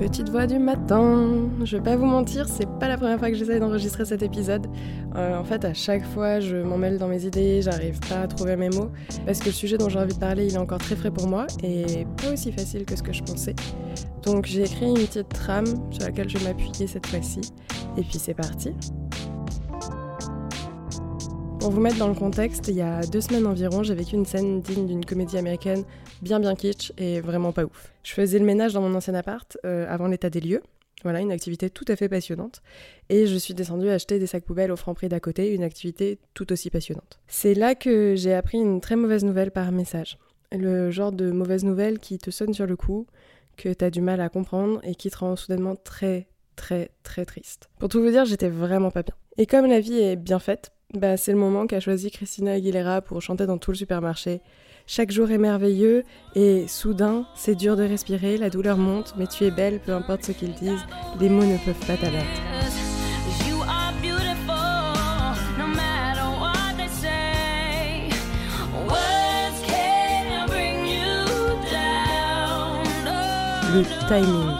Petite voix du matin. Je vais pas vous mentir, c'est pas la première fois que j'essaye d'enregistrer cet épisode. Euh, en fait, à chaque fois, je m'en mêle dans mes idées, j'arrive pas à trouver mes mots, parce que le sujet dont j'ai envie de parler, il est encore très frais pour moi et pas aussi facile que ce que je pensais. Donc j'ai écrit une petite trame sur laquelle je vais m'appuyer cette fois-ci, et puis c'est parti. Pour vous mettre dans le contexte, il y a deux semaines environ, j'ai vécu une scène digne d'une comédie américaine bien bien kitsch et vraiment pas ouf. Je faisais le ménage dans mon ancien appart euh, avant l'état des lieux. Voilà, une activité tout à fait passionnante. Et je suis descendue acheter des sacs poubelles au franc prix d'à côté, une activité tout aussi passionnante. C'est là que j'ai appris une très mauvaise nouvelle par message. Le genre de mauvaise nouvelle qui te sonne sur le coup, que t'as du mal à comprendre et qui te rend soudainement très très très triste. Pour tout vous dire, j'étais vraiment pas bien. Et comme la vie est bien faite, bah, c'est le moment qu'a choisi Christina Aguilera pour chanter dans tout le supermarché. Chaque jour est merveilleux et soudain, c'est dur de respirer, la douleur monte, mais tu es belle, peu importe ce qu'ils disent, les mots ne peuvent pas t'abattre. Le timing.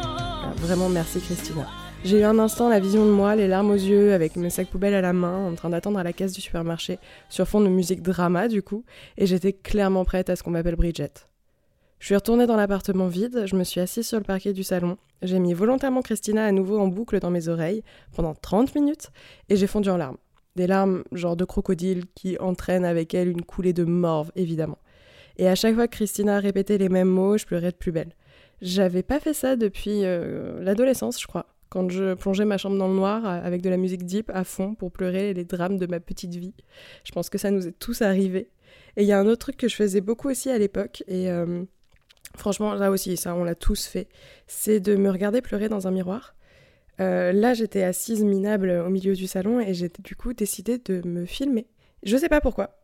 Vraiment merci Christina. J'ai eu un instant la vision de moi, les larmes aux yeux, avec mes sacs poubelles à la main, en train d'attendre à la caisse du supermarché, sur fond de musique drama du coup, et j'étais clairement prête à ce qu'on m'appelle Bridget. Je suis retournée dans l'appartement vide, je me suis assise sur le parquet du salon, j'ai mis volontairement Christina à nouveau en boucle dans mes oreilles pendant 30 minutes, et j'ai fondu en larmes. Des larmes genre de crocodile qui entraînent avec elles une coulée de morve, évidemment. Et à chaque fois que Christina répétait les mêmes mots, je pleurais de plus belle. J'avais pas fait ça depuis euh, l'adolescence, je crois quand je plongeais ma chambre dans le noir euh, avec de la musique deep à fond pour pleurer les drames de ma petite vie. Je pense que ça nous est tous arrivé. Et il y a un autre truc que je faisais beaucoup aussi à l'époque, et euh, franchement, là aussi, ça, on l'a tous fait, c'est de me regarder pleurer dans un miroir. Euh, là, j'étais assise minable au milieu du salon et j'ai du coup décidé de me filmer. Je sais pas pourquoi.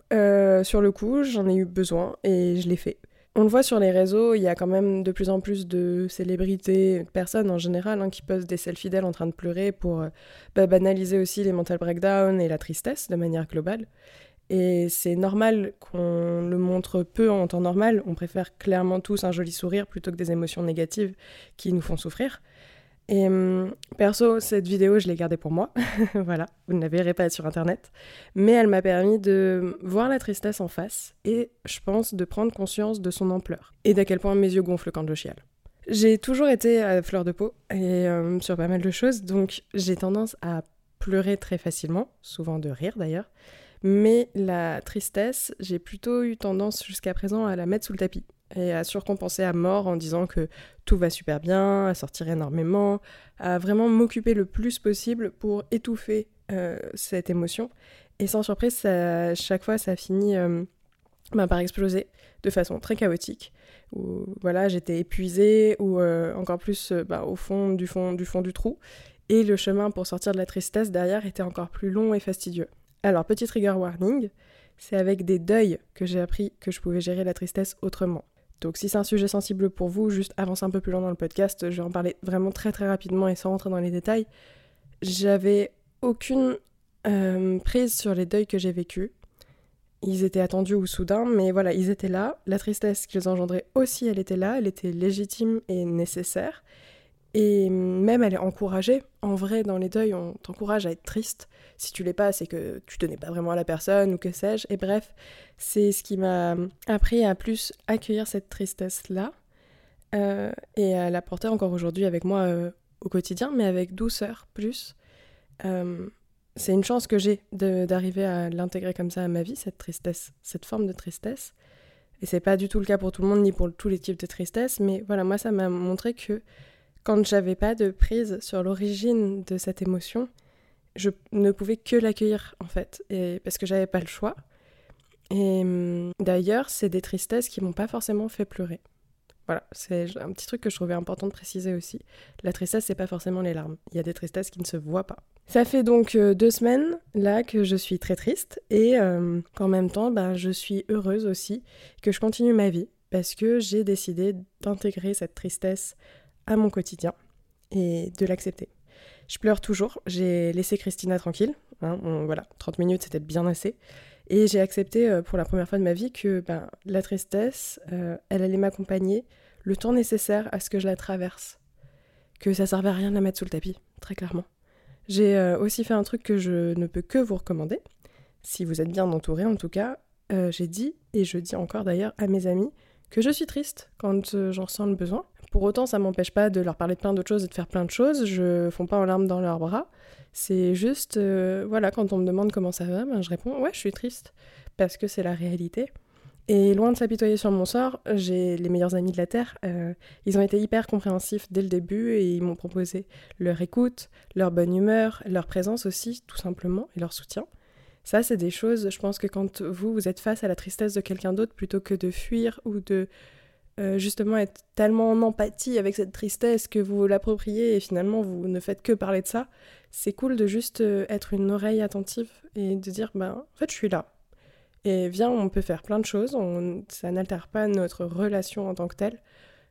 sur le coup, j'en ai eu besoin et je l'ai fait. On le voit sur les réseaux, il y a quand même de plus en plus de célébrités, de personnes en général, hein, qui posent des selfies d'elles en train de pleurer pour euh, bah, banaliser aussi les mental breakdowns et la tristesse de manière globale. Et c'est normal qu'on le montre peu en temps normal. On préfère clairement tous un joli sourire plutôt que des émotions négatives qui nous font souffrir. Et hum, perso, cette vidéo, je l'ai gardée pour moi. voilà, vous ne la verrez pas sur internet. Mais elle m'a permis de voir la tristesse en face et, je pense, de prendre conscience de son ampleur et d'à quel point mes yeux gonflent quand je chiale. J'ai toujours été à fleur de peau et hum, sur pas mal de choses, donc j'ai tendance à pleurer très facilement, souvent de rire d'ailleurs. Mais la tristesse, j'ai plutôt eu tendance jusqu'à présent à la mettre sous le tapis et à surcompenser à mort en disant que tout va super bien, à sortir énormément, à vraiment m'occuper le plus possible pour étouffer euh, cette émotion. Et sans surprise, chaque fois, ça finit euh, bah, par exploser de façon très chaotique. Où voilà, j'étais épuisée ou euh, encore plus bah, au fond du fond du fond du trou. Et le chemin pour sortir de la tristesse derrière était encore plus long et fastidieux. Alors, petit trigger warning, c'est avec des deuils que j'ai appris que je pouvais gérer la tristesse autrement. Donc si c'est un sujet sensible pour vous, juste avance un peu plus loin dans le podcast, je vais en parler vraiment très très rapidement et sans rentrer dans les détails. J'avais aucune euh, prise sur les deuils que j'ai vécus. Ils étaient attendus ou soudains, mais voilà, ils étaient là. La tristesse qu'ils engendraient aussi, elle était là, elle était légitime et nécessaire. Et même elle est encouragée. En vrai, dans les deuils, on t'encourage à être triste. Si tu l'es pas, c'est que tu tenais pas vraiment à la personne ou que sais-je. Et bref, c'est ce qui m'a appris à plus accueillir cette tristesse-là euh, et à la porter encore aujourd'hui avec moi euh, au quotidien, mais avec douceur plus. Euh, c'est une chance que j'ai d'arriver à l'intégrer comme ça à ma vie, cette tristesse, cette forme de tristesse. Et c'est pas du tout le cas pour tout le monde, ni pour tous les types de tristesse, mais voilà, moi ça m'a montré que quand j'avais pas de prise sur l'origine de cette émotion, je ne pouvais que l'accueillir en fait, et parce que j'avais pas le choix. Et hum, d'ailleurs, c'est des tristesses qui m'ont pas forcément fait pleurer. Voilà, c'est un petit truc que je trouvais important de préciser aussi. La tristesse, c'est pas forcément les larmes. Il y a des tristesses qui ne se voient pas. Ça fait donc euh, deux semaines là que je suis très triste et euh, qu'en même temps, ben, je suis heureuse aussi que je continue ma vie parce que j'ai décidé d'intégrer cette tristesse à mon quotidien et de l'accepter. Je pleure toujours, j'ai laissé Christina tranquille, hein, voilà, 30 minutes c'était bien assez, et j'ai accepté euh, pour la première fois de ma vie que ben, la tristesse, euh, elle allait m'accompagner le temps nécessaire à ce que je la traverse. que ça servait à rien de la mettre sous le tapis, très clairement. J'ai euh, aussi fait un truc que je ne peux que vous recommander, si vous êtes bien entouré en tout cas. J'ai dit, et je dis encore d'ailleurs à mes amis, que je suis triste quand j'en ressens le besoin. Pour autant, ça m'empêche pas de leur parler de plein d'autres choses et de faire plein de choses. Je fonds pas en larmes dans leurs bras. C'est juste, voilà, quand on me demande comment ça va, ben, je réponds ouais, je suis triste parce que c'est la réalité. Et loin de s'apitoyer sur mon sort, j'ai les meilleurs amis de la Terre. Euh, ils ont été hyper compréhensifs dès le début et ils m'ont proposé leur écoute, leur bonne humeur, leur présence aussi, tout simplement, et leur soutien. Ça, c'est des choses, je pense que quand vous, vous êtes face à la tristesse de quelqu'un d'autre, plutôt que de fuir ou de euh, justement être tellement en empathie avec cette tristesse que vous l'appropriez et finalement vous ne faites que parler de ça, c'est cool de juste euh, être une oreille attentive et de dire, ben, en fait, je suis là, et viens, on peut faire plein de choses, ça n'altère pas notre relation en tant que telle,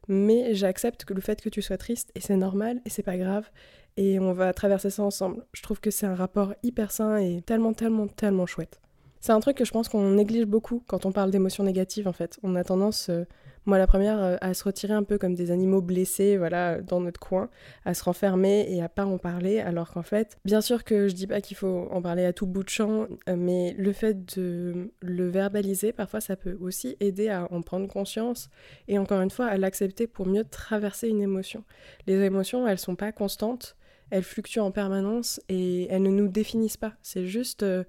mais j'accepte que le fait que tu sois triste, et c'est normal, et c'est pas grave, et on va traverser ça ensemble. Je trouve que c'est un rapport hyper sain et tellement, tellement, tellement chouette. C'est un truc que je pense qu'on néglige beaucoup quand on parle d'émotions négatives en fait. On a tendance, euh, moi la première, euh, à se retirer un peu comme des animaux blessés, voilà, dans notre coin, à se renfermer et à pas en parler, alors qu'en fait, bien sûr que je dis pas qu'il faut en parler à tout bout de champ, euh, mais le fait de le verbaliser, parfois ça peut aussi aider à en prendre conscience et encore une fois à l'accepter pour mieux traverser une émotion. Les émotions, elles sont pas constantes, elles fluctuent en permanence et elles ne nous définissent pas. C'est juste euh,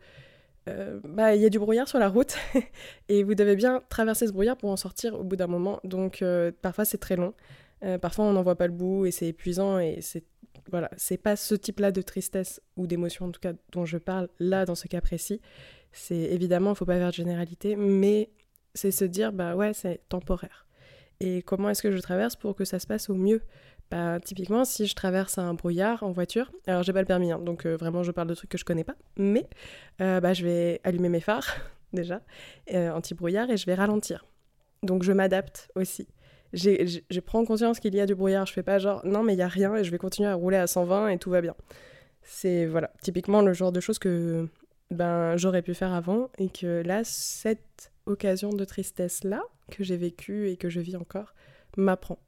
bah, il y a du brouillard sur la route et vous devez bien traverser ce brouillard pour en sortir au bout d'un moment. Donc euh, parfois c'est très long, euh, parfois on n'en voit pas le bout et c'est épuisant et c'est voilà, c'est pas ce type-là de tristesse ou d'émotion en tout cas dont je parle là dans ce cas précis. C'est évidemment, il faut pas faire de généralité, mais c'est se dire bah ouais c'est temporaire. Et comment est-ce que je traverse pour que ça se passe au mieux? Bah, typiquement, si je traverse un brouillard en voiture, alors j'ai pas le permis, hein, donc euh, vraiment je parle de trucs que je connais pas, mais euh, bah, je vais allumer mes phares déjà, euh, anti-brouillard, et je vais ralentir. Donc je m'adapte aussi. Je prends conscience qu'il y a du brouillard, je fais pas genre non mais il y a rien et je vais continuer à rouler à 120 et tout va bien. C'est voilà, typiquement le genre de choses que ben j'aurais pu faire avant et que là cette occasion de tristesse là que j'ai vécue et que je vis encore m'apprend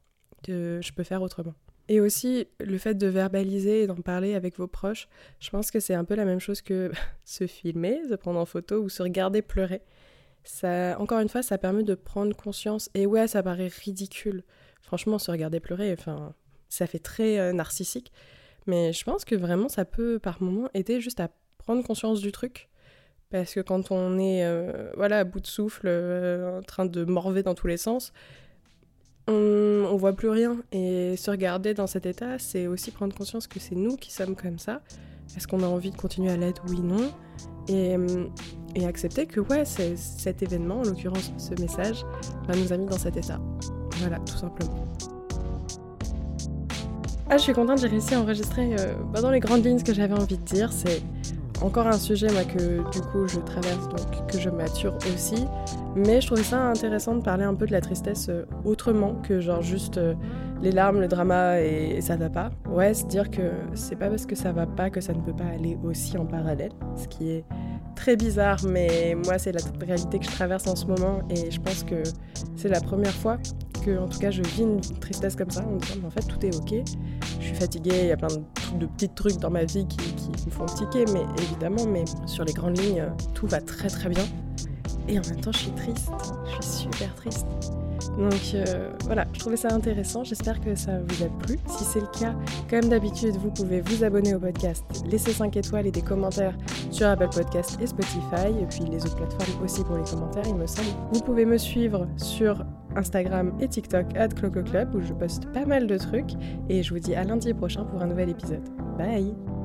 que je peux faire autrement. Et aussi, le fait de verbaliser et d'en parler avec vos proches, je pense que c'est un peu la même chose que se filmer, se prendre en photo ou se regarder pleurer. Ça, encore une fois, ça permet de prendre conscience. Et ouais, ça paraît ridicule. Franchement, se regarder pleurer, enfin, ça fait très euh, narcissique. Mais je pense que vraiment, ça peut par moments aider juste à prendre conscience du truc. Parce que quand on est euh, voilà, à bout de souffle, euh, en train de morver dans tous les sens, on, on voit plus rien. Et se regarder dans cet état, c'est aussi prendre conscience que c'est nous qui sommes comme ça. Est-ce qu'on a envie de continuer à l'être? Oui, non. Et, et accepter que, ouais, cet événement, en l'occurrence ce message, bah, nous a mis dans cet état. Voilà, tout simplement. Ah, je suis contente, j'ai réussi à enregistrer euh, bah, dans les grandes lignes ce que j'avais envie de dire. C'est encore un sujet moi, que du coup je traverse, donc que je mature aussi. Mais je trouvais ça intéressant de parler un peu de la tristesse euh, autrement que genre juste euh, les larmes, le drama et, ça va pas. Ouais, se dire que c'est pas parce que ça va pas que ça ne peut pas aller aussi en parallèle. Ce qui est très bizarre, mais moi c'est la réalité que je traverse en ce moment et je pense que c'est la première fois que en tout cas je vis une tristesse comme ça en me disant en fait tout est ok je suis fatiguée, il y a plein de, petits trucs dans ma vie qui, me font tiquer, mais évidemment, mais sur les grandes lignes, tout va très très bien. Et en même temps, je suis triste, je suis super triste. Donc euh, voilà, je trouvais ça intéressant, j'espère que ça vous a plu. Si c'est le cas, comme d'habitude, vous pouvez vous abonner au podcast, laisser 5 étoiles et des commentaires sur Apple Podcast et Spotify, et puis les autres plateformes aussi pour les commentaires, il me semble. Vous pouvez me suivre sur Instagram et TikTok at Club où je poste pas mal de trucs, et je vous dis à lundi prochain pour un nouvel épisode. Bye